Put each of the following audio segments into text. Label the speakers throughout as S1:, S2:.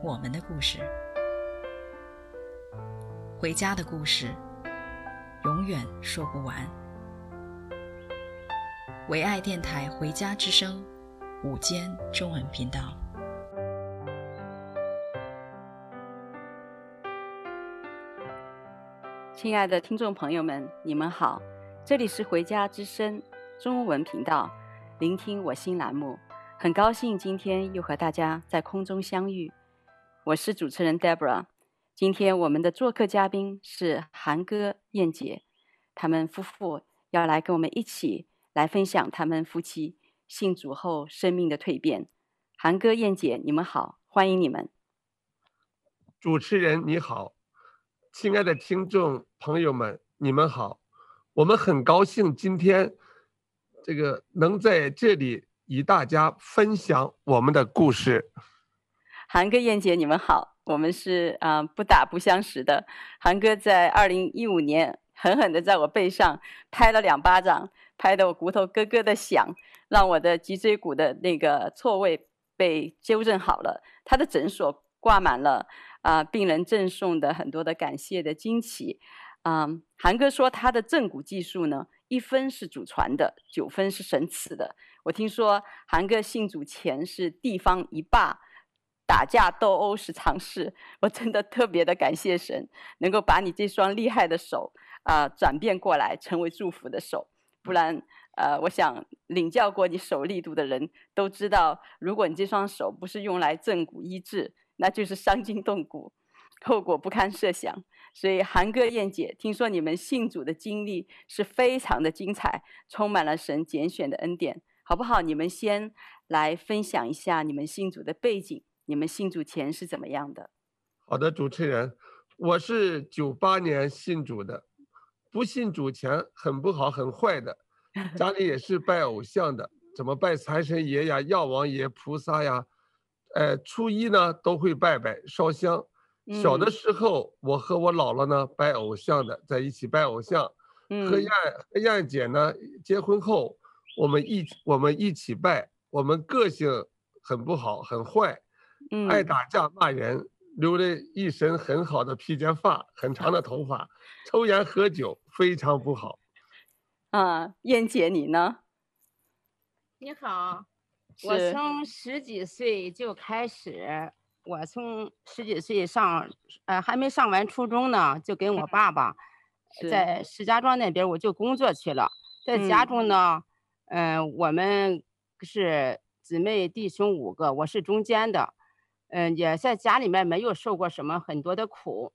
S1: 我们的故事，回家的故事，永远说不完。唯爱电台《回家之声》午间中文频道。
S2: 亲爱的听众朋友们，你们好，这里是《回家之声》中文频道。聆听我心栏目，很高兴今天又和大家在空中相遇。我是主持人 Deborah。今天我们的做客嘉宾是韩哥、燕姐，他们夫妇要来跟我们一起来分享他们夫妻信主后生命的蜕变。韩哥、燕姐，你们好，欢迎你们。
S3: 主持人你好，亲爱的听众朋友们，你们好，我们很高兴今天。这个能在这里与大家分享我们的故事。
S2: 韩哥、燕姐，你们好，我们是啊、呃、不打不相识的。韩哥在二零一五年狠狠地在我背上拍了两巴掌，拍得我骨头咯咯的响，让我的脊椎骨的那个错位被纠正好了。他的诊所挂满了啊、病人赠送的很多的感谢的惊喜。啊、韩哥说他的正骨技术呢。一分是祖传的，九分是神赐的。我听说韩哥信主前是地方一霸，打架斗殴是常事。我真的特别的感谢神，能够把你这双厉害的手啊、转变过来，成为祝福的手。不然，呃，我想领教过你手力度的人都知道，如果你这双手不是用来正骨医治，那就是伤筋动骨，后果不堪设想。所以，韩哥、燕姐，听说你们信主的经历是非常的精彩，充满了神拣选的恩典，好不好？你们先来分享一下你们信主的背景，你们信主前是怎么样的？
S3: 好的，主持人，我是九八年信主的，不信主前很不好，很坏的，家里也是拜偶像的，怎么拜财神爷呀、药王爷、菩萨呀，呃，初一呢都会拜拜烧香。小的时候，我和我姥姥呢拜偶像的，在一起拜偶像。嗯、和燕和燕姐呢结婚后，我们一我们一起拜。我们个性很不好，很坏，嗯、爱打架骂人，留了一身很好的披肩发，很长的头发，抽烟喝酒，非常不好。
S2: 啊，燕姐你呢？
S4: 你好，我从十几岁就开始。我从十几岁上，呃，还没上完初中呢，就跟我爸爸在石家庄那边我就工作去了。在家中呢，嗯、呃，我们是姊妹弟兄五个，我是中间的，嗯、呃，也在家里面没有受过什么很多的苦。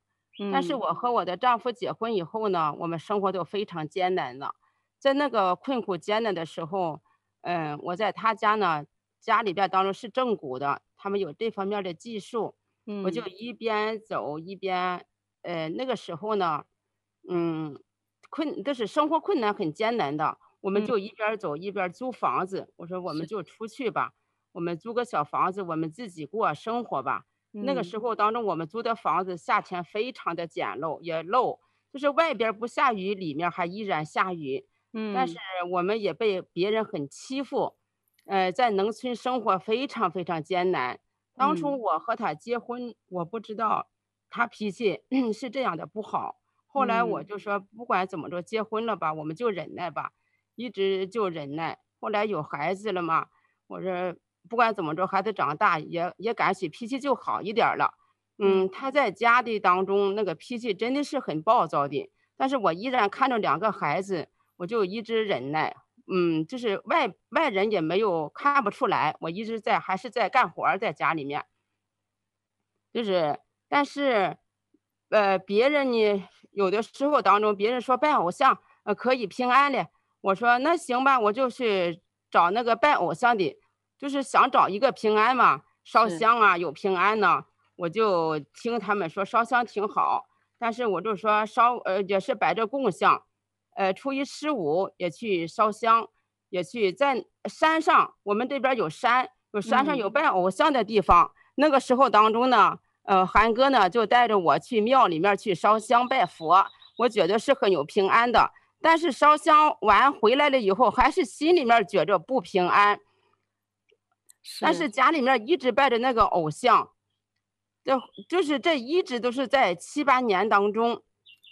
S4: 但是我和我的丈夫结婚以后呢，我们生活都非常艰难了。在那个困苦艰难的时候，嗯、呃，我在他家呢，家里边当中是正骨的。他们有这方面的技术，我就一边走一边，呃，那个时候呢，嗯，困，就是生活困难很艰难的，我们就一边走一边租房子。我说我们就出去吧，我们租个小房子，我们自己过生活吧。那个时候当中，我们租的房子夏天非常的简陋，也漏，就是外边不下雨，里面还依然下雨。嗯，但是我们也被别人很欺负。呃，在农村生活非常非常艰难。当初我和他结婚，嗯、我不知道他脾气 是这样的不好。后来我就说，不管怎么着，结婚了吧，我们就忍耐吧，一直就忍耐。后来有孩子了嘛，我说不管怎么着，孩子长大也也感觉脾气就好一点了。嗯，他在家的当中那个脾气真的是很暴躁的，但是我依然看着两个孩子，我就一直忍耐。嗯，就是外外人也没有看不出来，我一直在还是在干活，在家里面。就是，但是，呃，别人呢，有的时候当中，别人说拜偶像，呃，可以平安的。我说那行吧，我就去找那个拜偶像的，就是想找一个平安嘛，烧香啊，有平安呢。我就听他们说烧香挺好，但是我就说烧呃也是摆着供香，呃初一十五也去烧香，也去在山上，我们这边有山，有山上有拜偶像的地方。嗯、那个时候当中呢，呃韩哥呢就带着我去庙里面去烧香拜佛，我觉得是很有平安的。但是烧香完回来了以后，还是心里面觉着不平安。是但是家里面一直拜着那个偶像，这就是这一直都是在七八年当中，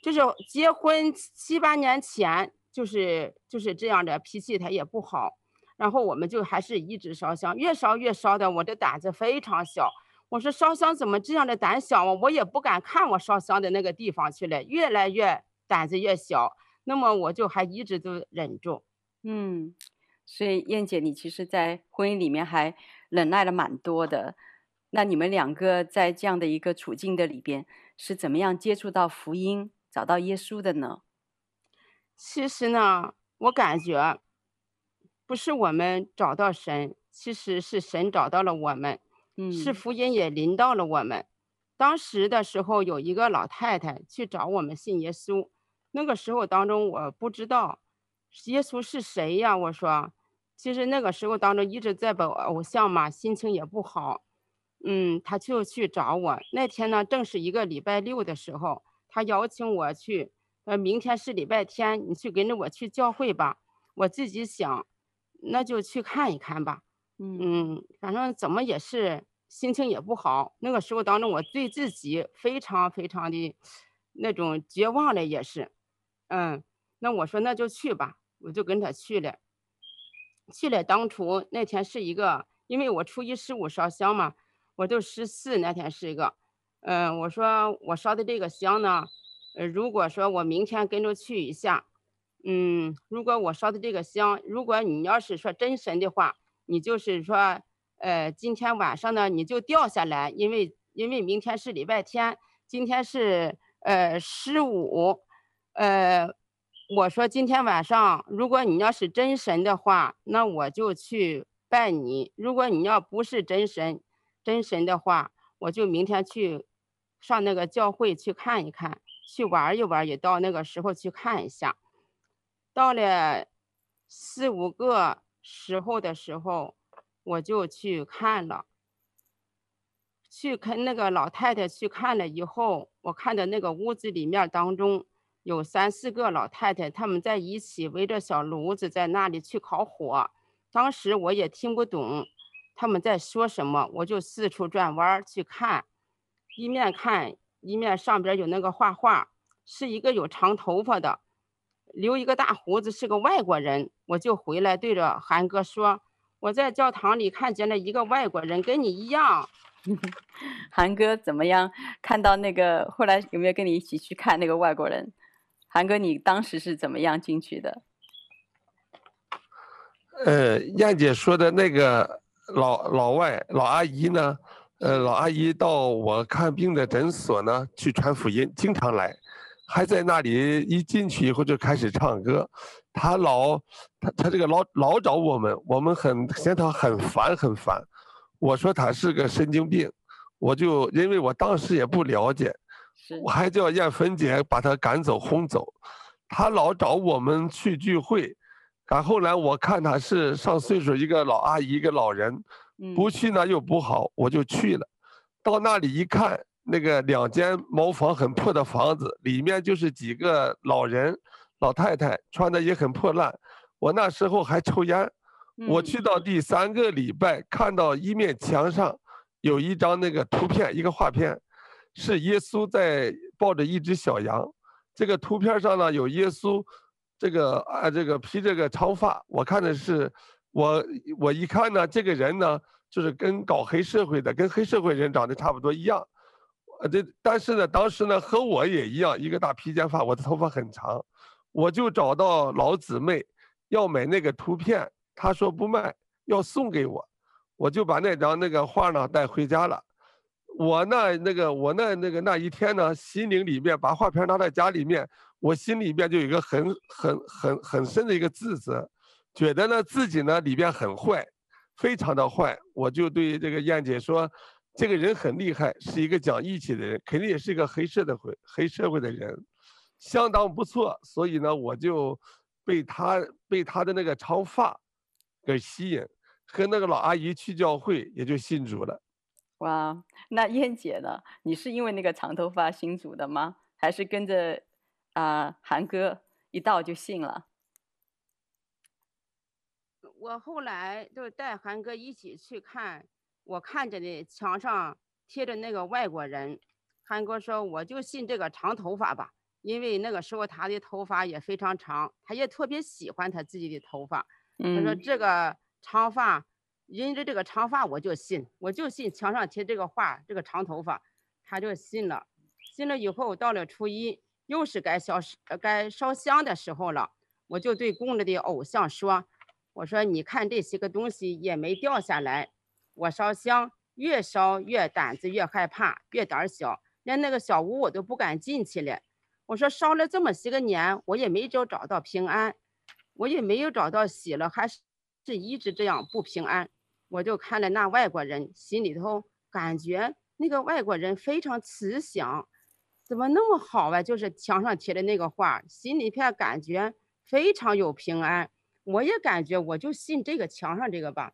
S4: 就是结婚七八年前，就是就是这样的脾气，他也不好。然后我们就还是一直烧香，越烧越烧的，我的胆子非常小。我说烧香怎么这样的胆小啊？我也不敢看我烧香的那个地方去了，越来越胆子越小。那么我就还一直都忍住，
S2: 嗯，所以燕姐，你其实，在婚姻里面还忍耐了蛮多的。那你们两个在这样的一个处境的里边，是怎么样接触到福音、找到耶稣的呢？
S4: 其实呢，我感觉不是我们找到神，其实是神找到了我们，嗯，是福音也临到了我们。当时的时候，有一个老太太去找我们信耶稣。那个时候当中，我不知道耶稣是谁呀？我说，其实那个时候当中一直在拜偶像嘛，心情也不好。嗯，他就去找我。那天呢，正是一个礼拜六的时候，他邀请我去。呃，明天是礼拜天，你去跟着我去教会吧。我自己想，那就去看一看吧。嗯，反正怎么也是心情也不好。那个时候当中，我对自己非常非常的那种绝望了，也是。嗯，那我说那就去吧，我就跟他去了。去了当初那天是一个，因为我初一十五烧香嘛，我就十四那天是一个。嗯，我说我烧的这个香呢，呃，如果说我明天跟着去一下，嗯，如果我烧的这个香，如果你要是说真神的话，你就是说，呃，今天晚上呢你就掉下来，因为因为明天是礼拜天，今天是呃十五。呃，我说今天晚上，如果你要是真神的话，那我就去拜你；如果你要不是真神，真神的话，我就明天去上那个教会去看一看，去玩一玩，也到那个时候去看一下。到了四五个时候的时候，我就去看了，去看那个老太太去看了以后，我看到那个屋子里面当中。有三四个老太太，他们在一起围着小炉子在那里去烤火。当时我也听不懂他们在说什么，我就四处转弯去看，一面看一面上边有那个画画，是一个有长头发的，留一个大胡子，是个外国人。我就回来对着韩哥说：“我在教堂里看见了一个外国人，跟你一样。”
S2: 韩哥怎么样？看到那个后来有没有跟你一起去看那个外国人？韩哥，你当时是怎么样进去的？
S3: 呃，燕姐说的那个老老外老阿姨呢？呃，老阿姨到我看病的诊所呢去传福音，经常来，还在那里一进去以后就开始唱歌。她老，她她这个老老找我们，我们很嫌她很烦很烦。我说她是个神经病，我就因为我当时也不了解。我还叫艳芬姐把他赶走轰走，他老找我们去聚会，然后来我看他是上岁数一个老阿姨一个老人，不去呢又不好，我就去了。到那里一看，那个两间茅房很破的房子，里面就是几个老人老太太，穿的也很破烂。我那时候还抽烟，我去到第三个礼拜，看到一面墙上有一张那个图片，一个画片。是耶稣在抱着一只小羊，这个图片上呢有耶稣，这个啊这个披这个长发，我看的是我我一看呢，这个人呢就是跟搞黑社会的，跟黑社会人长得差不多一样，呃这但是呢当时呢和我也一样，一个大披肩发，我的头发很长，我就找到老姊妹要买那个图片，她说不卖，要送给我，我就把那张那个画呢带回家了。我那那个我那那个那一天呢，心灵里面把画片拿在家里面，我心里面就有一个很很很很深的一个自责，觉得呢自己呢里边很坏，非常的坏。我就对这个燕姐说，这个人很厉害，是一个讲义气的人，肯定也是一个黑社的会黑社会的人，相当不错。所以呢，我就被他被他的那个长发给吸引，和那个老阿姨去教会，也就信主了。
S2: 哇，那燕姐呢？你是因为那个长头发信主的吗？还是跟着啊韩哥一道就信了？
S4: 我后来就带韩哥一起去看，我看着的墙上贴着那个外国人，韩哥说我就信这个长头发吧，因为那个时候他的头发也非常长，他也特别喜欢他自己的头发。他说这个长发，因着这个长发我就信，我就信墙上贴这个画，这个长头发，他就信了。信了以后，到了初一，又是该烧该烧香的时候了，我就对供着的偶像说。我说，你看这些个东西也没掉下来，我烧香越烧越胆子越害怕，越胆小，连那个小屋我都不敢进去了。我说烧了这么些个年，我也没找找到平安，我也没有找到喜乐，还是是一直这样不平安。我就看了那外国人，心里头感觉那个外国人非常慈祥，怎么那么好啊？就是墙上贴的那个画，心里边感觉非常有平安。我也感觉，我就信这个墙上这个吧，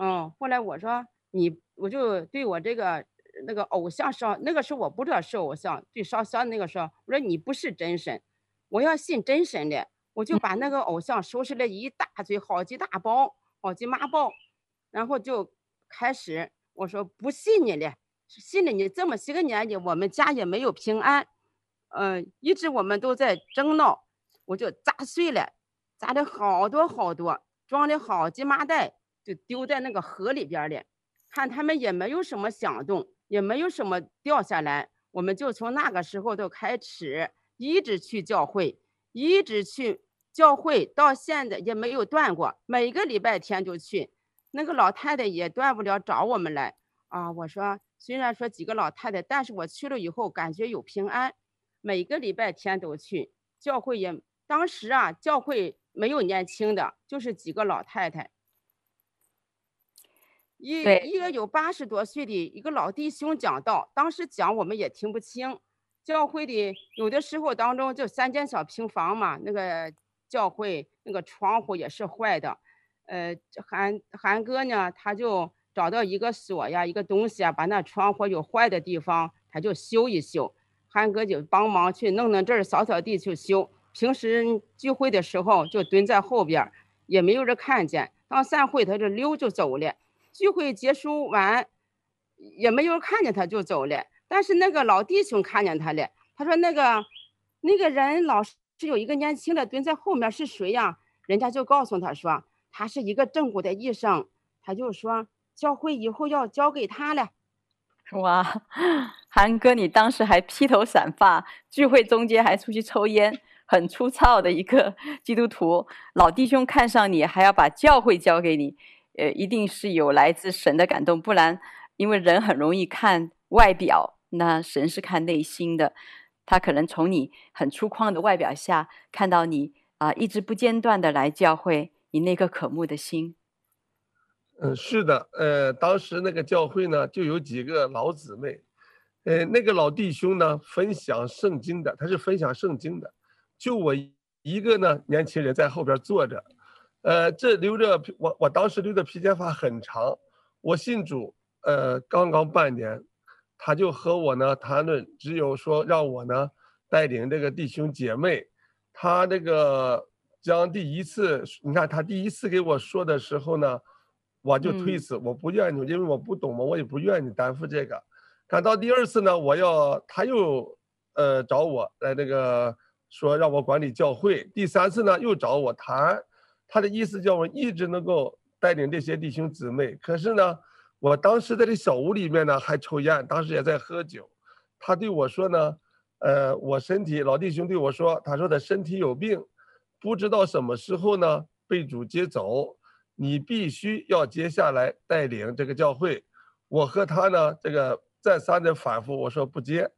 S4: 嗯，后来我说你，我就对我这个那个偶像烧，那个时候我不知道是偶像，对烧香那个时候，我说你不是真神，我要信真神的，我就把那个偶像收拾了一大堆，好几大包，好几麻包，然后就开始我说不信你了，信了你这么些个年纪，我们家也没有平安，嗯，一直我们都在争闹，我就砸碎了。砸的好多好多，装的好几麻袋，就丢在那个河里边了。看他们也没有什么响动，也没有什么掉下来。我们就从那个时候都开始，一直去教会，一直去教会，到现在也没有断过。每个礼拜天就去。那个老太太也断不了找我们来啊。我说，虽然说几个老太太，但是我去了以后感觉有平安。每个礼拜天都去教会也，也当时啊，教会。没有年轻的，就是几个老太太。一一个有八十多岁的一个老弟兄讲道，当时讲我们也听不清。教会的有的时候当中就三间小平房嘛，那个教会那个窗户也是坏的。呃，韩韩哥呢，他就找到一个锁呀，一个东西啊，把那窗户有坏的地方，他就修一修。韩哥就帮忙去弄弄这儿，扫扫地去修。平时聚会的时候就蹲在后边，也没有人看见。到散会他就溜就走了。聚会结束完，也没有人看见他就走了。但是那个老弟兄看见他了，他说那个那个人老是有一个年轻的蹲在后面是谁呀？人家就告诉他说他是一个正骨的医生，他就说教会以后要交给他了。
S2: 哇，韩哥，你当时还披头散发，聚会中间还出去抽烟。很粗糙的一个 基督徒老弟兄看上你，还要把教会交给你，呃，一定是有来自神的感动，不然，因为人很容易看外表，那神是看内心的，他可能从你很粗犷的外表下看到你啊、一直不间断的来教会，你那颗渴慕的心。
S3: 嗯，是的，呃，当时那个教会呢，就有几个老姊妹，呃，那个老弟兄呢，分享圣经的，他是分享圣经的。就我一个呢，年轻人在后边坐着，呃，这留着我我当时留的披肩发很长，我信主，呃，刚刚半年，他就和我呢谈论，只有说让我呢带领这个弟兄姐妹，他那个将第一次，你看他第一次给我说的时候呢，我就推辞，我不愿意，因为我不懂嘛，我也不愿意担负这个。看到第二次呢，我要他又呃找我来那个。说让我管理教会，第三次呢又找我谈，他的意思叫我一直能够带领这些弟兄姊妹。可是呢，我当时在这小屋里面呢还抽烟，当时也在喝酒。他对我说呢，呃，我身体老弟兄对我说，他说他身体有病，不知道什么时候呢被主接走，你必须要接下来带领这个教会。我和他呢这个再三的反复，我说不接。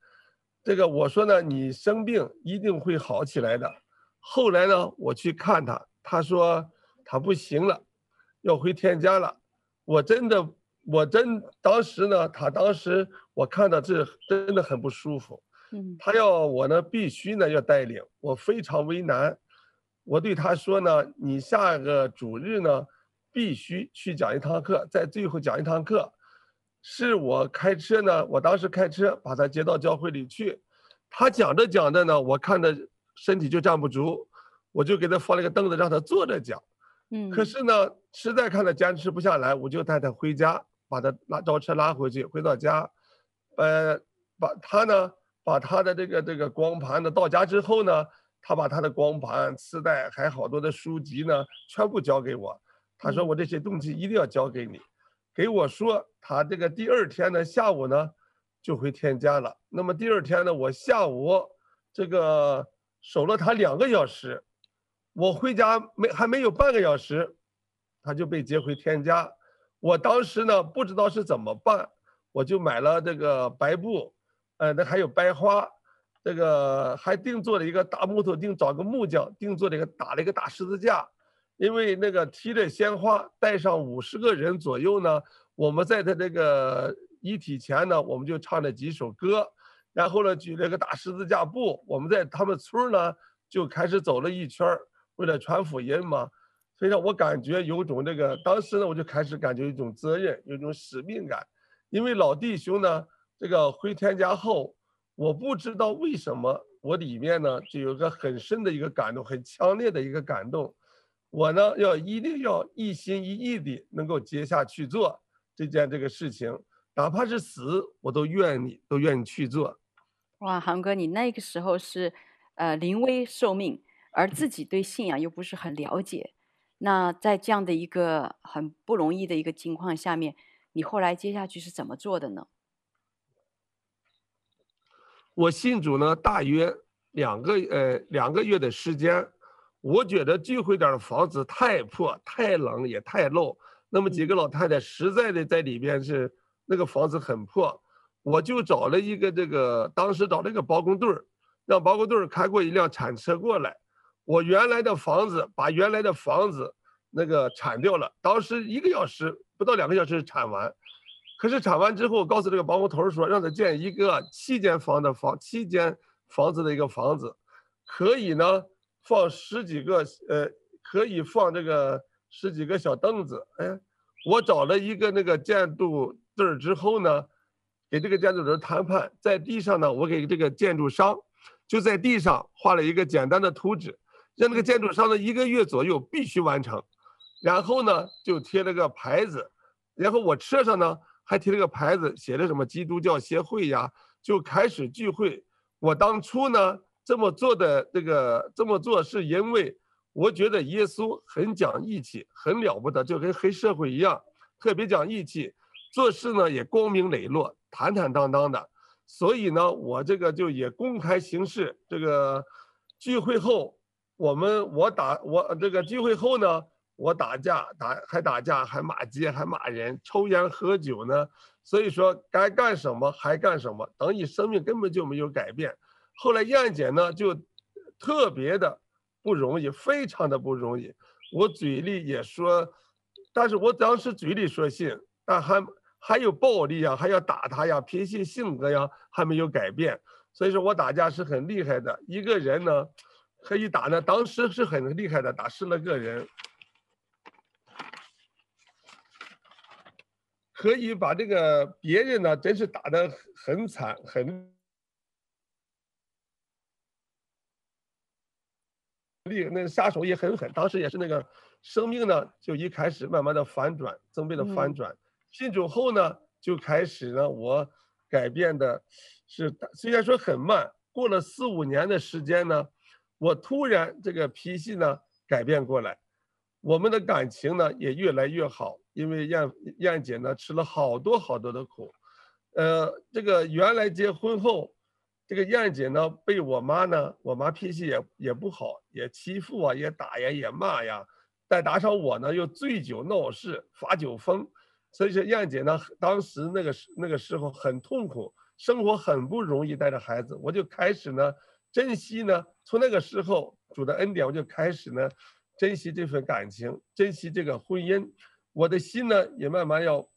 S3: 这个我说呢，你生病一定会好起来的。后来呢，我去看他，他说他不行了，要回天家了。我真的我真当时呢，他当时我看到这真的很不舒服。
S2: 嗯，
S3: 他要我呢必须呢要带领，我非常为难。我对他说呢，你下个主日呢必须去讲一堂课，在最后讲一堂课。是我开车呢，我当时开车把他接到教会里去。他讲着讲着呢，我看着身体就站不住，我就给他放了个凳子让他坐着讲。
S2: 嗯，
S3: 可是呢，实在看他坚持不下来，我就带他回家。把他拉招车拉回去，回到家，呃，把他呢，把他的这个这个光盘呢，到家之后呢，他把他的光盘、磁带还好多的书籍呢，全部交给我。他说我这些东西一定要交给你，给我说他这个第二天呢下午呢就回天家了。那么第二天呢，我下午这个守了他两个小时，我回家没还没有半个小时，他就被接回天家。我当时呢不知道是怎么办，我就买了这个白布，呃，那还有白花，这个还定做了一个大木头定，找个木匠定做了一个打了一个大十字架，因为那个提着鲜花带上五十个人左右呢，我们在他这个遗体前呢，我们就唱了几首歌，然后呢举了个大十字架布，我们在他们村呢就开始走了一圈，为了传福音嘛。所以说我感觉有种这个，当时呢，我就开始感觉一种责任，有一种使命感。因为老弟兄呢，这个回天家后，我不知道为什么我里面呢就有个很深的一个感动，很强烈的一个感动。我呢要一定要一心一意的能够接下去做这件这个事情，哪怕是死，我都愿意都愿意去做。
S2: 哇，航哥，你那个时候是呃临危受命，而自己对信仰又不是很了解。那在这样的一个很不容易的一个情况下面，你后来接下去是怎么做的呢？
S3: 我信主呢，大约两个呃两个月的时间，我觉得聚会点的房子太破、太冷也太漏，那么几个老太太实在的在里边是那个房子很破，我就找了一个这个当时找了一个包工队儿，让包工队儿开过一辆铲车过来。我原来的房子，把原来的房子那个铲掉了，当时一个小时不到两个小时铲完，可是铲完之后，告诉这个包工头说，让他建一个七间房的房，七间房子的一个房子，可以呢放十几个，呃，可以放这个十几个小凳子。哎，我找了一个那个建筑队之后呢，给这个建筑人谈判，在地上呢，我给这个建筑商就在地上画了一个简单的图纸。让那个建筑商呢一个月左右必须完成，然后呢就贴了个牌子，然后我车上呢还贴了个牌子，写的什么基督教协会呀，就开始聚会。我当初呢这么做的这个这么做是因为我觉得耶稣很讲义气，很了不得，就跟黑社会一样，特别讲义气，做事呢也光明磊落，坦坦荡荡的。所以呢我这个就也公开行事，这个聚会后。我们我打我这个聚会后呢，我打架打还打架还骂街还骂人抽烟喝酒呢，所以说该干什么还干什么，等你生命根本就没有改变。后来燕姐呢就特别的不容易，非常的不容易。我嘴里也说，但是我当时嘴里说信，但还还有暴力呀，还要打他呀，脾气性格呀还没有改变。所以说我打架是很厉害的一个人呢。可以打呢，当时是很厉害的，打十来个人，可以把这个别人呢，真是打得很惨，很厉，那个杀手也很狠。当时也是那个生命呢，就一开始慢慢的反转，增倍的反转。信主后呢，就开始呢，我改变的是，虽然说很慢，过了四五年的时间呢。我突然这个脾气呢改变过来，我们的感情呢也越来越好，因为燕燕姐呢吃了好多好多的苦，呃，这个原来结婚后，这个燕姐呢被我妈呢，我妈脾气也也不好，也欺负啊，也打呀，也骂呀，再加上我呢又醉酒闹事发酒疯，所以说燕姐呢当时那个那个时候很痛苦，生活很不容易，带着孩子，我就开始呢。珍惜呢，从那个时候主的恩典，我就开始呢，珍惜这份感情，珍惜这个婚姻。我的心呢，也慢慢要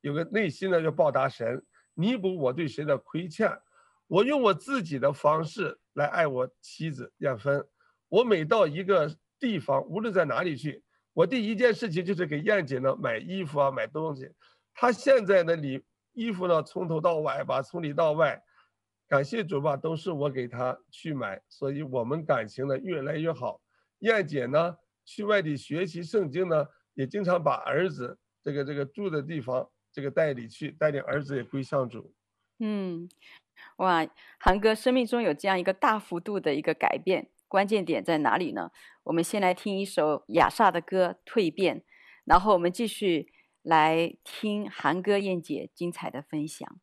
S3: 有个内心呢要报答神，弥补我对神的亏欠。我用我自己的方式来爱我妻子艳芬。我每到一个地方，无论在哪里去，我第一件事情就是给燕姐呢买衣服啊，买东西。她现在呢里衣服呢从头到尾吧，从里到外，感谢主吧，都是我给她去买，所以我们感情呢越来越好。燕姐呢去外地学习圣经呢，也经常把儿子这个这个住的地方这个带领去，带领儿子也归向主。
S2: 嗯。哇，韩哥生命中有这样一个大幅度的一个改变，关键点在哪里呢？我们先来听一首亚萨的歌《蜕变》，然后我们继续来听韩哥燕姐精彩的分享。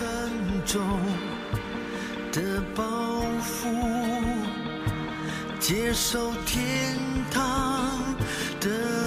S5: 沉重的包袱，接受天堂的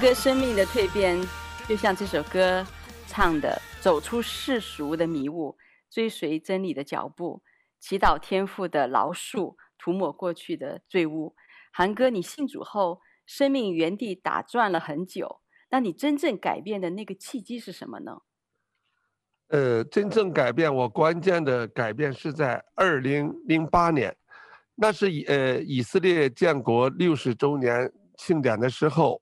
S2: 歌生命的蜕变，就像这首歌唱的：走出世俗的迷雾，追随真理的脚步，祈祷天父的饶恕，涂抹过去的罪污。韩哥，你信主后，生命原地打转了很久，那你真正改变的那个契机是什么呢？
S3: 呃，真正改变我关键的改变是在二零零八年，那是以呃以色列建国六十周年庆典的时候，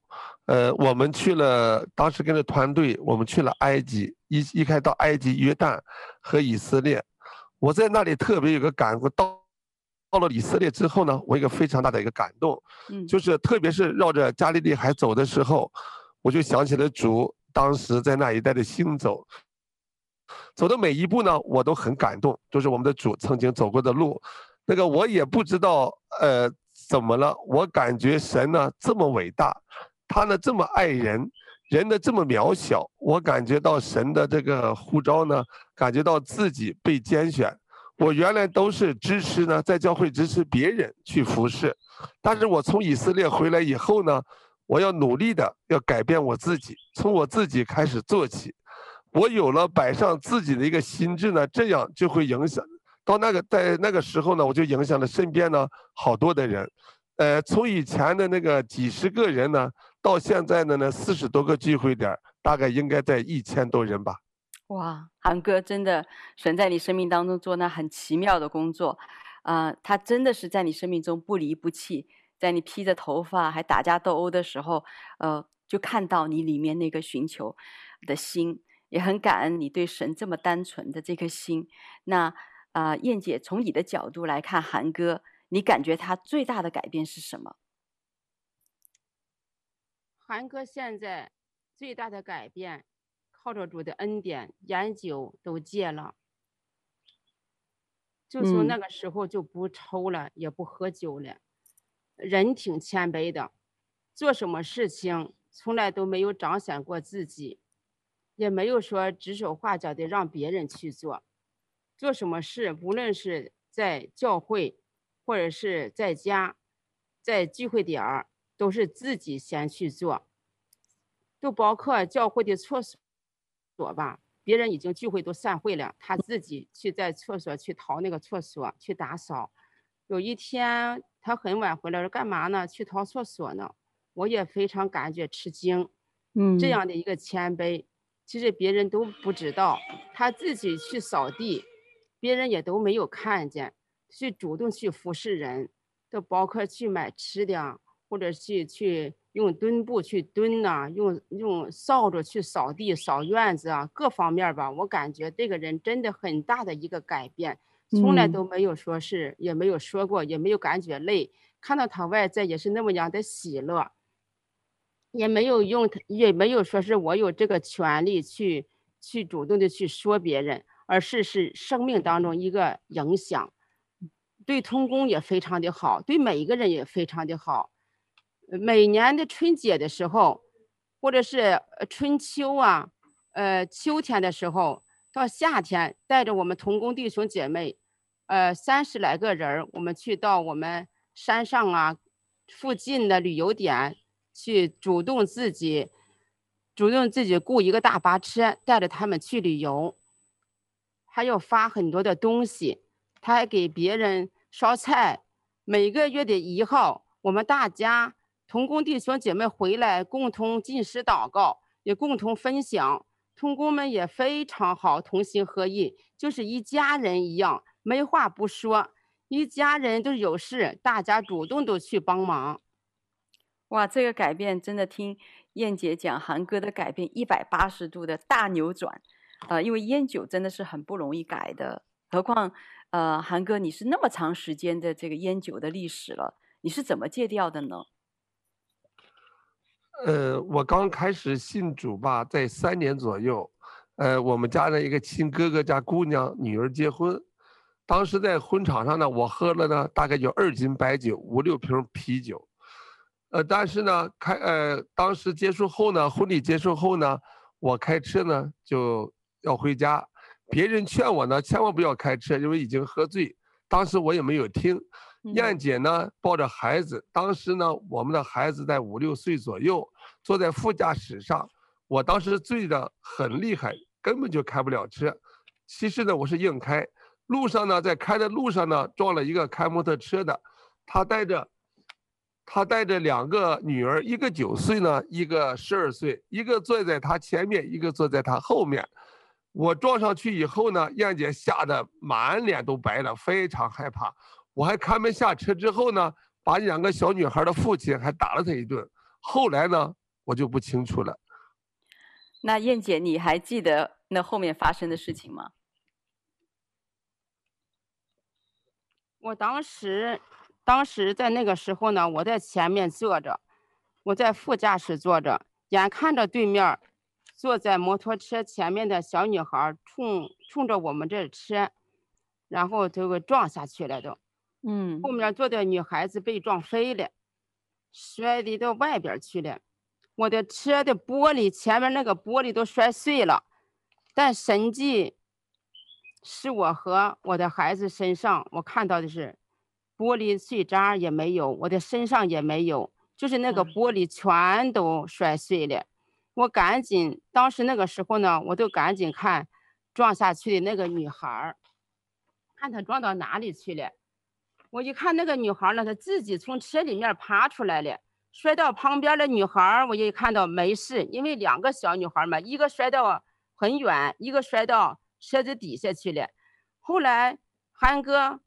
S3: 呃，我们去了，当时跟着团队，我们去了埃及，一一开到埃及、约旦和以色列，我在那里特别有个感悟，到到了以色列之后呢，我有一个非常大的一个感动，嗯，就是特别是绕着加利利海走的时候，我就想起了主当时在那一带的行走。走的每一步呢，我都很感动，就是我们的主曾经走过的路。那个我也不知道，呃，怎么了？我感觉神呢这么伟大，他呢这么爱人，人呢这么渺小。我感觉到神的这个呼召呢，感觉到自己被拣选。我原来都是支持呢，在教会支持别人去服侍，但是我从以色列回来以后呢，我要努力的要改变我自己，从我自己开始做起。我有了摆上自己的一个心智呢，这样就会影响到那个在那个时候呢，我就影响了身边呢好多的人，呃，从以前的那个几十个人呢，到现在的呢四十多个聚会点，大概应该在一千多人吧。
S2: 哇，韩哥真的神在你生命当中做那很奇妙的工作，啊、呃，他真的是在你生命中不离不弃，在你披着头发还打架斗殴的时候，呃，就看到你里面那个寻求的心。也很感恩你对神这么单纯的这颗心。那啊，燕、姐从你的角度来看，韩哥，你感觉他最大的改变是什么？
S4: 韩哥现在最大的改变，靠着主的恩典，烟酒都戒了，就从那个时候就不抽了，嗯、也不喝酒了。人挺谦卑的，做什么事情从来都没有彰显过自己。也没有说指手画脚的让别人去做，做什么事，无论是在教会，或者是在家，在聚会点儿，都是自己先去做，都包括教会的厕所吧，别人已经聚会都散会了，他自己去在厕所去淘那个厕所去打扫。有一天他很晚回来，说干嘛呢？去淘厕所呢？我也非常感觉吃惊，嗯，这样的一个谦卑。其实别人都不知道，他自己去扫地，别人也都没有看见，去主动去服侍人，都包括去买吃的，或者去去用墩布去墩呐、啊，用用扫帚去扫地、扫院子啊，各方面吧，我感觉这个人真的很大的一个改变，从来都没有说是，也没有说过，也没有感觉累，看到他外在也是那么样的喜乐。也没有用，也没有说是我有这个权利去去主动的去说别人，而是是生命当中一个影响，对童工也非常的好，对每一个人也非常的好。每年的春节的时候，或者是春秋啊，呃秋天的时候，到夏天，带着我们同工弟兄姐妹，呃三十来个人，我们去到我们山上啊附近的旅游点。去主动自己，主动自己雇一个大巴车，带着他们去旅游，还要发很多的东西，他还给别人烧菜。每个月的一号，我们大家同工弟兄姐妹回来，共同进食祷告，也共同分享。同工们也非常好，同心合意，就是一家人一样，没话不说。一家人都有事，大家主动都去帮忙。
S2: 哇，这个改变真的听燕姐讲，韩哥的改变一百八十度的大扭转，呃，因为烟酒真的是很不容易改的，何况呃，韩哥你是那么长时间的这个烟酒的历史了，你是怎么戒掉的呢？
S3: 呃，我刚开始信主吧，在三年左右，呃，我们家的一个亲哥哥家姑娘女儿结婚，当时在婚场上呢，我喝了呢大概有二斤白酒，五六瓶啤酒。呃，但是呢，开呃，当时结束后呢，婚礼结束后呢，我开车呢就要回家，别人劝我呢，千万不要开车，因为已经喝醉。当时我也没有听。燕姐呢抱着孩子，当时呢我们的孩子在五六岁左右，坐在副驾驶上。我当时醉得很厉害，根本就开不了车。其实呢我是硬开，路上呢在开的路上呢撞了一个开摩托车的，他带着。他带着两个女儿，一个九岁呢，一个十二岁，一个坐在他前面，一个坐在他后面。我撞上去以后呢，燕姐吓得满脸都白了，非常害怕。我还开门下车之后呢，把两个小女孩的父亲还打了他一顿。后来呢，我就不清楚了。
S2: 那燕姐，你还记得那后面发生的事情吗？
S4: 我当时。当时在那个时候呢，我在前面坐着，我在副驾驶坐着，眼看着对面坐在摩托车前面的小女孩冲冲着我们这车，然后就给撞下去了都。
S2: 嗯，
S4: 后面坐的女孩子被撞飞了，摔的到外边去了，我的车的玻璃前面那个玻璃都摔碎了，但神迹是我和我的孩子身上，我看到的是。玻璃碎渣也没有，我的身上也没有，就是那个玻璃全都摔碎了。我赶紧，当时那个时候呢，我就赶紧看撞下去的那个女孩儿，看她撞到哪里去了。我一看那个女孩呢，她自己从车里面爬出来了，摔到旁边的女孩，我一看到没事，因为两个小女孩嘛，一个摔到很远，一个摔到车子底下去了。后来韩哥。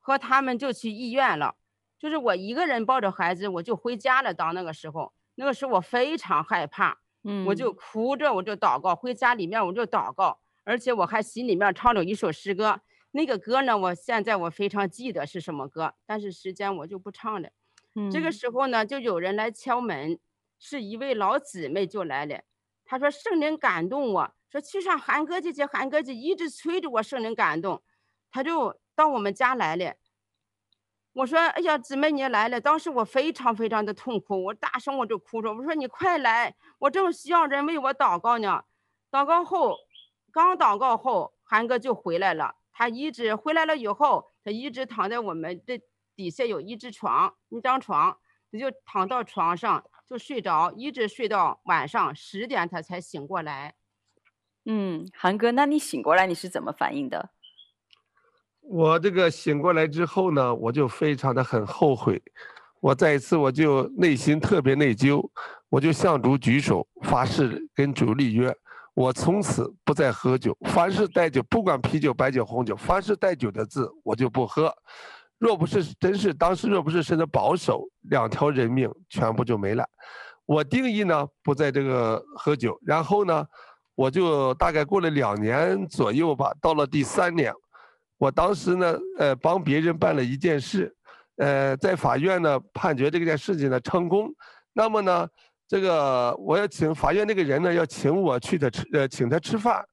S4: 和他们就去医院了，就是我一个人抱着孩子，我就回家了。到那个时候，那个时候我非常害怕，
S2: 嗯，
S4: 我就哭着，我就祷告，回家里面我就祷告，而且我还心里面唱着一首诗歌。那个歌呢，我现在我非常记得是什么歌，但是时间我就不唱了。
S2: 嗯，
S4: 这个时候呢，就有人来敲门，是一位老姊妹就来了。她说圣灵感动我，说去上韩哥姐姐，韩哥姐一直催着我，圣灵感动，她就。到我们家来了，我说：“哎呀，姊妹你来了。”当时我非常非常的痛苦，我大声我就哭着：“我说你快来，我正需要人为我祷告呢。”祷告后，刚祷告后，韩哥就回来了。他一直回来了以后，他一直躺在我们这底下有一只床，一张床，他就躺到床上就睡着，一直睡到晚上十点，他才醒过来。
S2: 嗯，韩哥，那你醒过来你是怎么反应的？
S3: 我这个醒过来之后呢，我就非常的很后悔，我再一次我就内心特别内疚，我就向主举手发誓，跟主立约，我从此不再喝酒，凡是带酒，不管啤酒、白酒、红酒，凡是带酒的字，我就不喝。若不是真是当时若不是神的保守，两条人命全部就没了。我定义呢，不在这个喝酒，然后呢，我就大概过了两年左右吧，到了第三年。我当时呢，呃，帮别人办了一件事，呃，在法院呢判决这件事情呢成功，那么呢，这个我要请法院那个人呢要请我去他吃，呃，请他吃饭，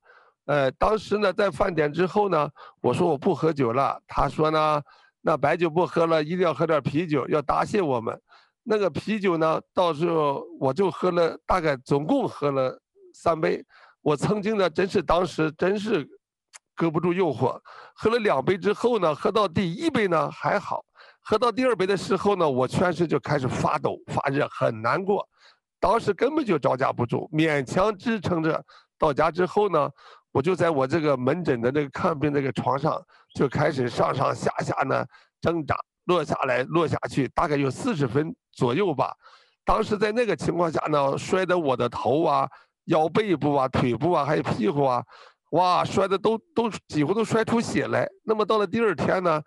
S3: 呃，当时呢在饭点之后呢，我说我不喝酒了，他说呢，那白酒不喝了，一定要喝点啤酒，要答谢我们。那个啤酒呢，到时候我就喝了，大概总共喝了三杯。我曾经呢，真是当时真是。搁不住诱惑，喝了两杯之后呢，喝到第一杯呢还好，喝到第二杯的时候呢，我全身就开始发抖发热，很难过，当时根本就招架不住，勉强支撑着。到家之后呢，我就在我这个门诊的那个看病那个床上就开始上上下下呢挣扎，落下来落下去，大概有四十分左右吧。当时在那个情况下呢，摔得我的头啊、腰背部啊、腿部啊，还有屁股啊。哇，摔的都都几乎都摔出血来。那么到了第二天呢，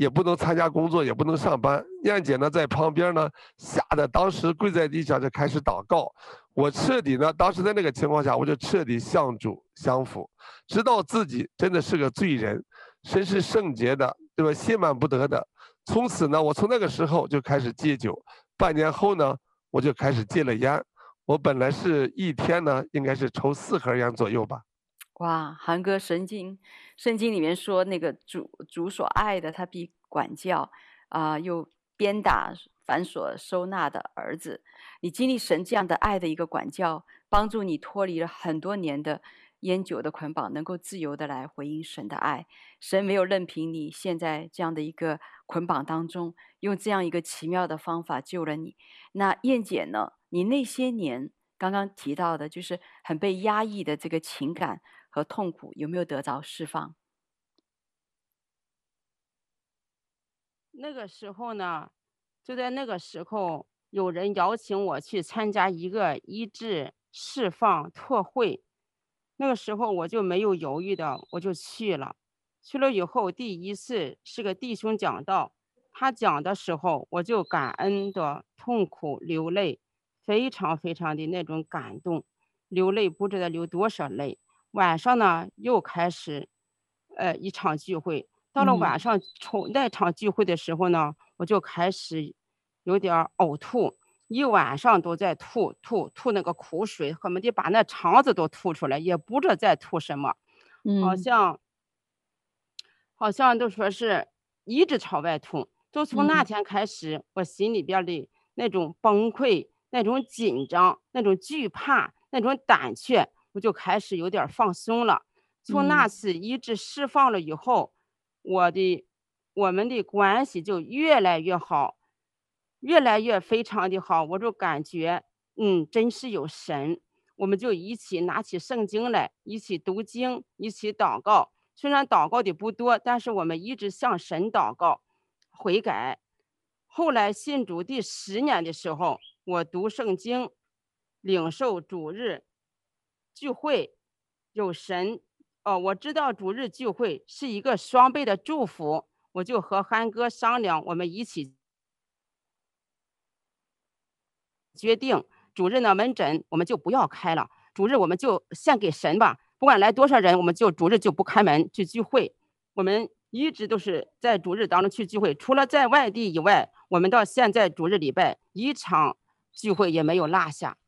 S3: 也不能参加工作，也不能上班。燕姐呢在旁边呢，吓得当时跪在地上就开始祷告。我彻底呢，当时在那个情况下，我就彻底向主降服，知道自己真的是个罪人，身是圣洁的，对吧？心满不得的。从此呢，我从那个时候就开始戒酒。半年后呢，我就开始戒了烟。我本来是一天呢，应该是抽四盒烟左右吧。
S2: 哇，韩哥，圣经圣经里面说，那个主主所爱的，他必管教啊、又鞭打凡所收纳的儿子。你经历神这样的爱的一个管教，帮助你脱离了很多年的烟酒的捆绑，能够自由的来回应神的爱。神没有任凭你现在这样的一个捆绑当中，用这样一个奇妙的方法救了你。那燕姐呢？你那些年刚刚提到的，就是很被压抑的这个情感。和痛苦有没有得着释放？
S4: 那个时候呢，就在那个时候，有人邀请我去参加一个医治释放特会，那个时候我就没有犹豫的，我就去了。去了以后，第一次是个弟兄讲道，他讲的时候，我就感恩的痛苦流泪，非常非常的那种感动，流泪不知道流多少泪。晚上呢，又开始，呃，一场聚会。到了晚上，从那场聚会的时候呢，我就开始有点呕吐，一晚上都在吐吐吐那个苦水，恨不得把那肠子都吐出来，也不知道在吐什么，好像，好像都说是一直朝外吐。就从那天开始，我心里边的那种崩溃、那种紧张、那种惧怕、那种胆怯，我就开始有点放松了。从那次一直释放了以后。我的，我们的关系就越来越好，越来越非常的好。我就感觉，嗯，真是有神。我们就一起拿起圣经来，一起读经，一起祷告。虽然祷告的不多，但是我们一直向神祷告，悔改。后来信主第十年的时候，我读圣经，领受主日聚会，有神。哦，我知道主日聚会是一个双倍的祝福，我就和憨哥商量，我们一起决定主日呢门诊我们就不要开了，主日我们就献给神吧，不管来多少人，我们就主日就不开门去聚会。我们一直都是在主日当中去聚会，除了在外地以外，我们到现在主日礼拜一场聚会也没有落下。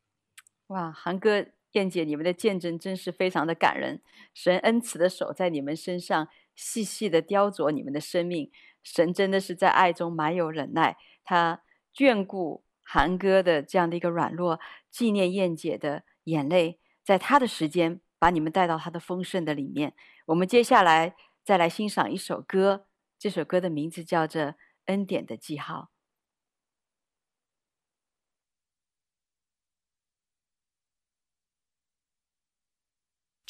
S2: 哇，韩哥。燕姐，你们的见证真是非常的感人。神恩慈的手在你们身上细细的雕琢你们的生命。神真的是在爱中满有忍耐，他眷顾韩哥的这样的一个软弱，纪念燕姐的眼泪，在他的时间把你们带到他的丰盛的里面。我们接下来再来欣赏一首歌，这首歌的名字叫做《恩典的记号》。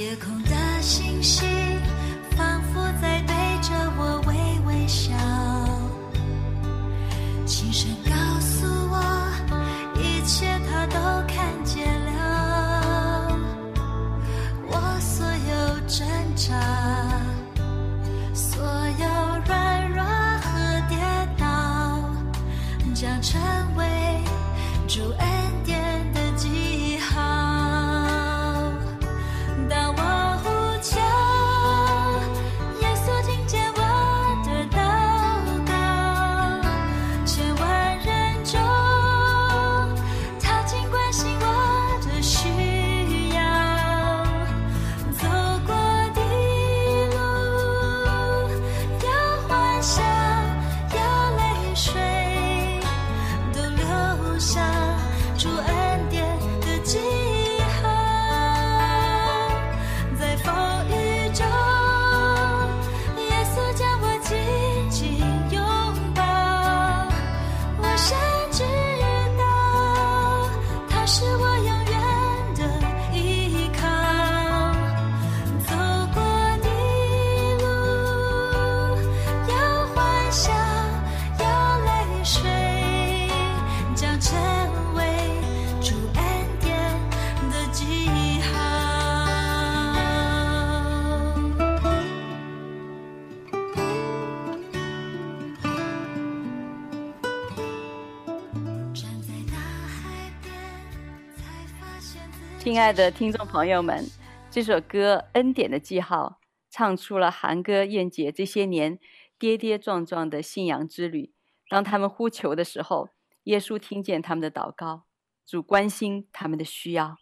S6: 夜空的星星，仿佛在对着我微微笑，
S2: 亲爱的听众朋友们，这首歌《恩典的记号》唱出了韩哥、燕姐这些年跌跌撞撞的信仰之旅。当他们呼求的时候，耶稣听见他们的祷告，主关心他们的需要。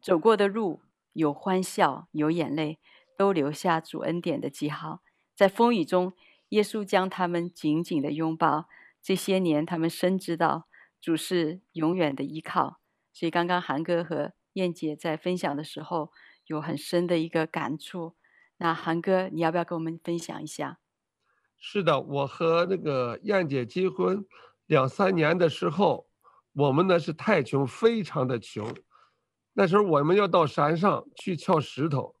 S2: 走过的路有欢笑，有眼泪，都留下主恩典的记号。在风雨中，耶稣将他们紧紧的拥抱，这些年他们深知道主是永远的依靠。所以刚刚韩哥和燕姐在分享的时候，有很深的一个感触。那韩哥，你要不要跟我们分享一下？
S3: 是的，我和那个燕姐结婚两三年的时候，我们呢是太穷，非常的穷。那时候我们要到山上去撬石头，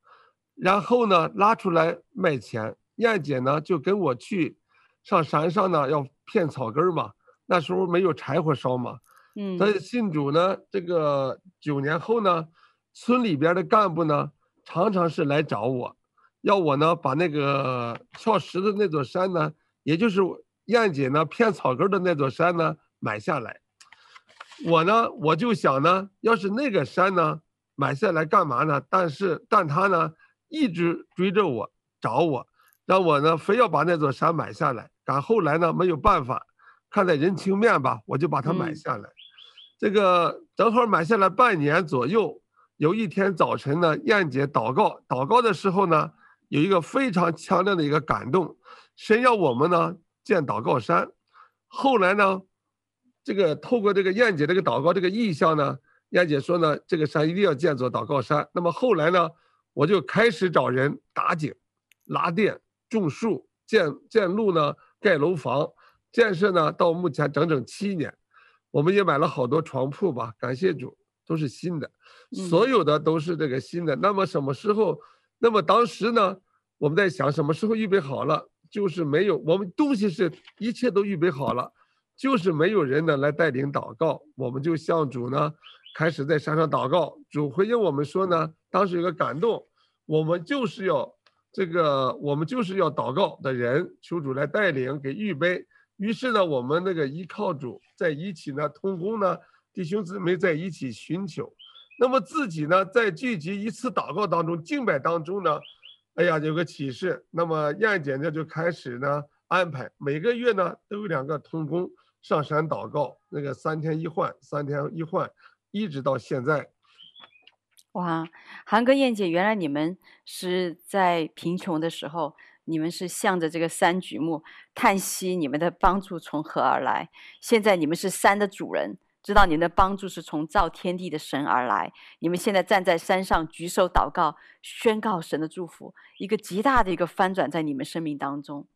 S3: 然后呢拉出来卖钱。燕姐呢就跟我去上山上呢要骗草根嘛。那时候没有柴火烧嘛。嗯。在信主呢，这个九年后呢，村里边的干部呢常常是来找我。要我呢，把那个跳石的那座山呢，也就是燕姐呢骗草根的那座山呢买下来。我呢，我就想呢，要是那个山呢买下来干嘛呢？但是，但他呢一直追着我找我，让我呢非要把那座山买下来。赶后来呢没有办法，看在人情面吧，我就把它买下来。嗯、这个正好买下来半年左右，有一天早晨呢，燕姐祷告，祷告的时候呢。有一个非常强烈的一个感动，神要我们呢建祷告山。后来呢，这个透过这个燕姐这个祷告这个意向呢，燕姐说呢，这个山一定要建做祷告山。那么后来呢，我就开始找人打井、拉电、种树、建建路呢、盖楼房、建设呢，到目前整整七年，我们也买了好多床铺吧，感谢主，都是新的，所有的都是这个新的。嗯、那么什么时候？那么当时呢？我们在想什么时候预备好了，就是没有我们东西是一切都预备好了，就是没有人呢来带领祷告，我们就向主呢开始在山上祷告。主回应我们说呢，当时有个感动，我们就是要这个，我们就是要祷告的人，求主来带领给预备。于是呢，我们那个依靠主在一起呢，同工呢，弟兄姊妹在一起寻求，那么自己呢在聚集一次祷告当中敬拜当中呢。哎呀，有个启示，那么燕姐呢就开始呢安排，每个月呢都有两个通工上山祷告，那个三天一换，三天一换，一直到现在。
S2: 哇，韩哥、燕姐，原来你们是在贫穷的时候，你们是向着这个山举目，叹息你们的帮助从何而来？现在你们是山的主人。知道您的帮助是从造天地的神而来，你们现在站在山上举手祷告，宣告神的祝福，一个极大的一个翻转在你们生命当中。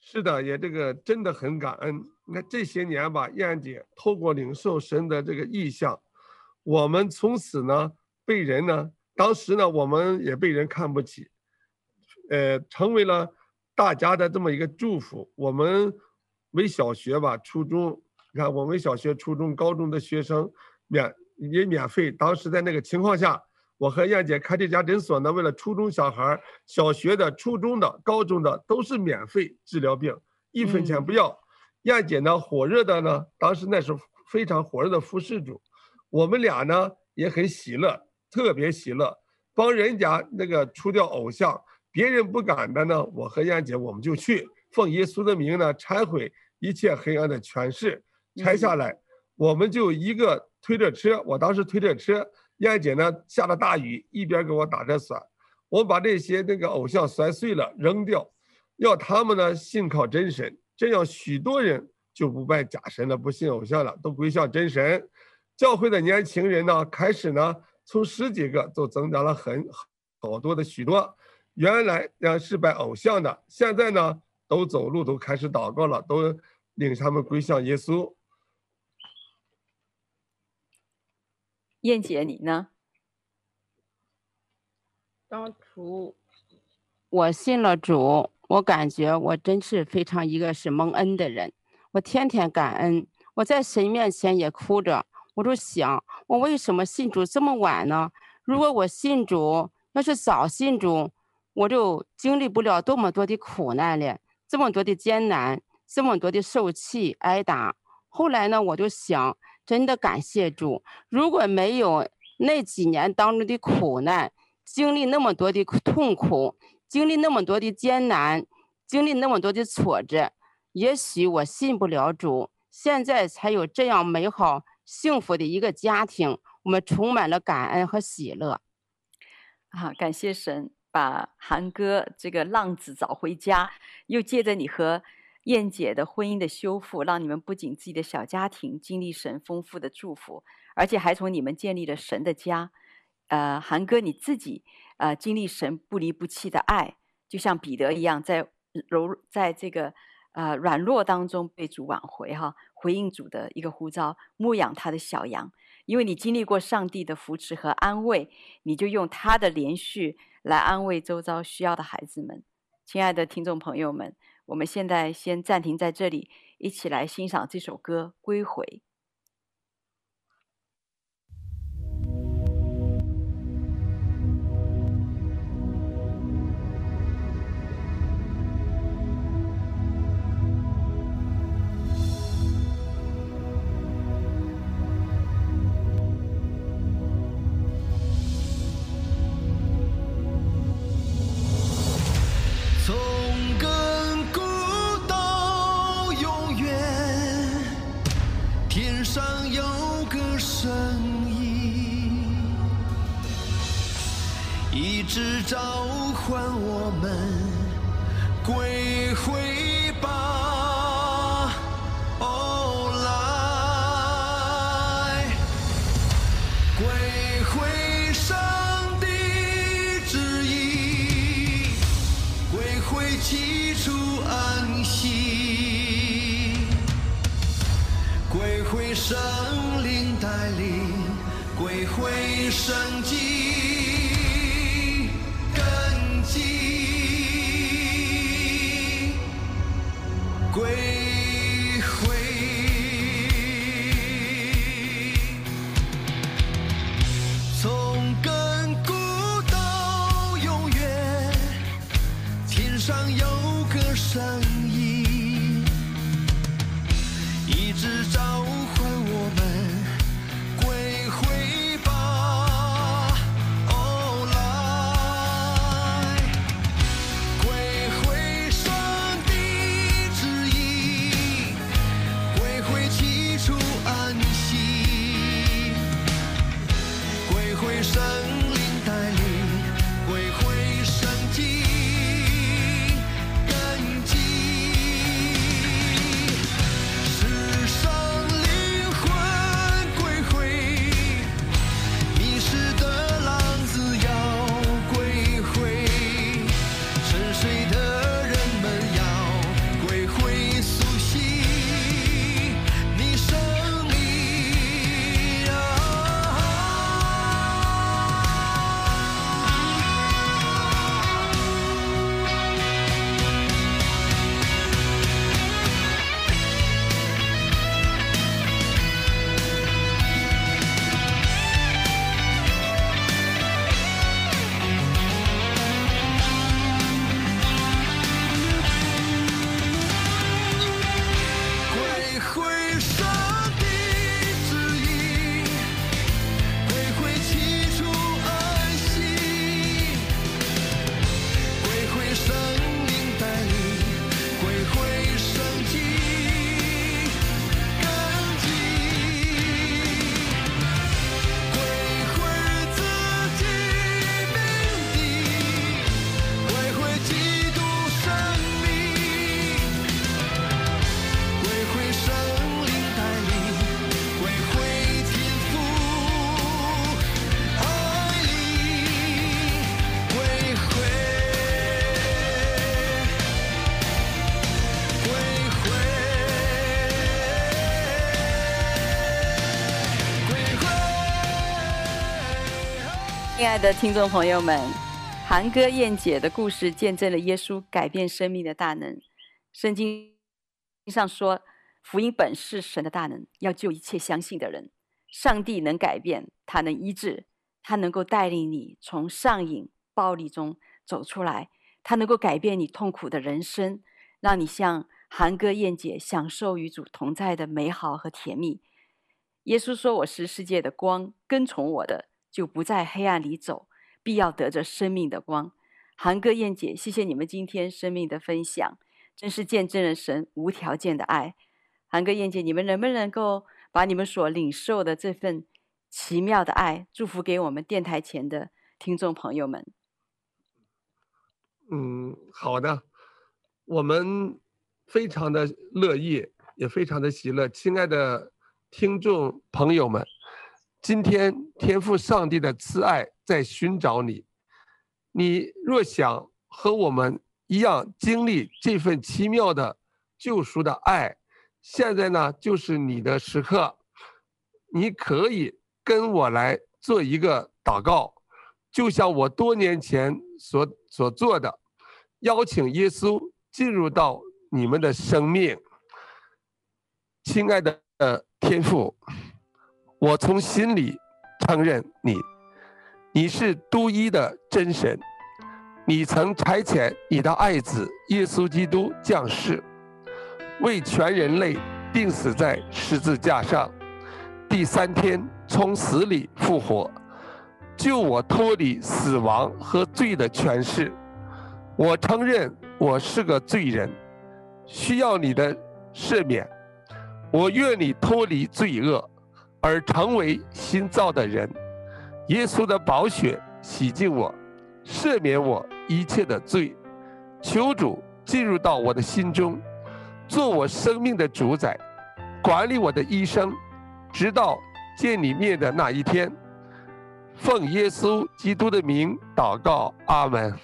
S3: 是的，也这个真的很感恩。那这些年吧，燕姐透过领受神的这个意象，我们从此呢被人呢，当时呢我们也被人看不起，呃，成为了大家的这么一个祝福。我们为小学吧，初中。你看，我们小学、初中、高中的学生免也免费。当时在那个情况下，我和燕姐开这家诊所呢，为了初中小孩、小学的、初中的、高中的都是免费治疗病，一分钱不要。嗯、燕姐呢，火热的呢，当时那时候非常火热的服侍主，我们俩呢也很喜乐，特别喜乐，帮人家那个除掉偶像，别人不敢的呢，我和燕姐我们就去，奉耶稣的名呢，拆毁一切黑暗的权势。拆下来，我们就一个推着车，我当时推着车，燕姐呢下了大雨，一边给我打着伞，我把这些那个偶像摔碎了扔掉，要他们呢信靠真神，这样许多人就不拜假神了，不信偶像了，都归向真神。教会的年轻人呢，开始呢从十几个都增长了很好多的许多，原来呢是拜偶像的，现在呢都走路都开始祷告了，都领他们归向耶稣。
S2: 燕姐，你呢？
S4: 当初我信了主，我感觉我真是非常一个是蒙恩的人。我天天感恩，我在神面前也哭着。我就想，我为什么信主这么晚呢？如果我信主，要是早信主，我就经历不了这么多的苦难了，这么多的艰难，这么多的受气挨打。后来呢，我就想。真的感谢主，如果没有那几年当中的苦难，经历那么多的痛苦，经历那么多的艰难，经历那么多的挫折，也许我信不了主，现在才有这样美好幸福的一个家庭，我们充满了感恩和喜乐。
S2: 啊，感谢神把韩哥这个浪子找回家，又借着你和燕姐的婚姻的修复，让你们不仅自己的小家庭经历神丰富的祝福，而且还从你们建立了神的家。呃，韩哥你自己呃经历神不离不弃的爱，就像彼得一样，在柔在这个呃软弱当中被主挽回哈，回应主的一个呼召，牧养他的小羊。因为你经历过上帝的扶持和安慰，你就用他的连续来安慰周遭需要的孩子们。亲爱的听众朋友们。我们现在先暂停在这里，一起来欣赏这首歌《归回》。
S5: 一生
S2: 亲爱的听众朋友们，韩哥、燕姐的故事见证了耶稣改变生命的大能。圣经上说，福音本是神的大能，要救一切相信的人。上帝能改变，他能医治，他能够带领你从上瘾暴力中走出来，他能够改变你痛苦的人生，让你像韩哥、燕姐享受与主同在的美好和甜蜜。耶稣说：“我是世界的光，跟从我的。”就不在黑暗里走，必要得着生命的光。韩哥、燕姐，谢谢你们今天生命的分享，真是见证了神无条件的爱。韩哥、燕姐，你们能不能够把你们所领受的这份奇妙的爱，祝福给我们电台前的听众朋友们？
S3: 嗯，好的。我们非常的乐意，也非常的喜乐。亲爱的听众朋友们，今天天父上帝的慈爱在寻找你。你若想和我们一样经历这份奇妙的救赎的爱，现在呢，就是你的时刻。你可以跟我来做一个祷告，就像我多年前所所做的，邀请耶稣进入到你们的生命。亲爱的天父，我从心里承认你，你是独一的真神，你曾差遣你的爱子耶稣基督降世，为全人类钉死在十字架上。第三天从死里复活，救我脱离死亡和罪的权势。我承认我是个罪人，需要你的赦免。我愿你脱离罪恶，而成为新造的人。耶稣的宝血洗净我，赦免我一切的罪。求主进入到我的心中，做我生命的主宰，管理我的一生。直到见你面的那一天，奉耶稣基督的名祷告，阿门。
S2: 阿门。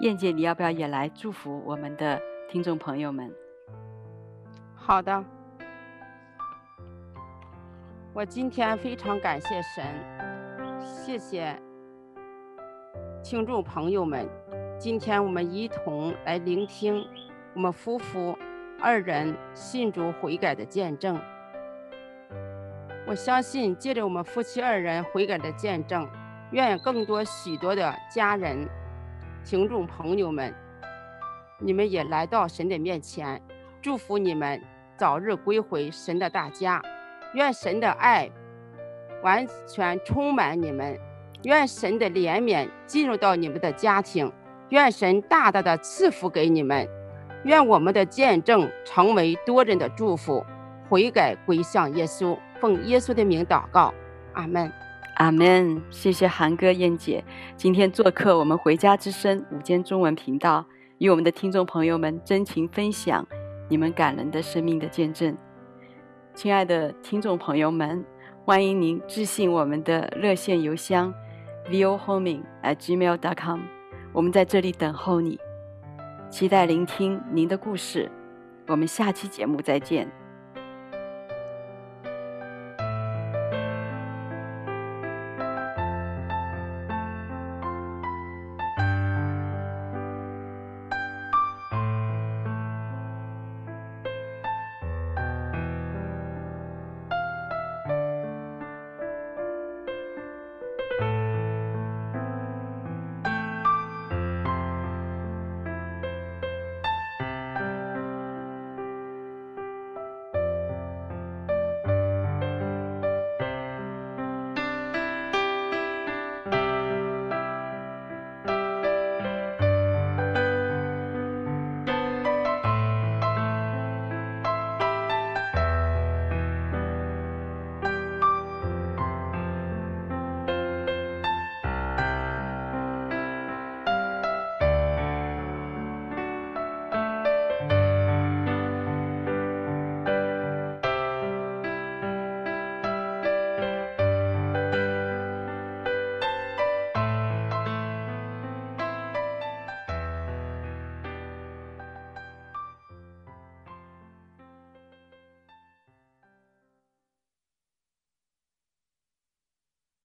S2: 燕姐，你要不要也来祝福我们的听众朋友们？
S4: 好的。我今天非常感谢神，谢谢听众朋友们。今天我们一同来聆听我们夫妇。二人信主悔改的见证，我相信借着我们夫妻二人悔改的见证，愿更多许多的家人、听众朋友们，你们也来到神的面前，祝福你们早日归回神的大家，愿神的爱完全充满你们，愿神的怜悯进入到你们的家庭，愿神大大的赐福给你们。愿我们的见证成为多人的祝福，悔改归向耶稣，奉耶稣的名祷告，阿门，
S2: 阿门。谢谢韩哥、燕姐今天做客我们回家之声午间中文频道，与我们的听众朋友们真情分享你们感人的生命的见证。亲爱的听众朋友们，欢迎您致信我们的热线邮箱 vohoming@gmail.com，我们在这里等候你。期待聆听您的故事，我们下期节目再见。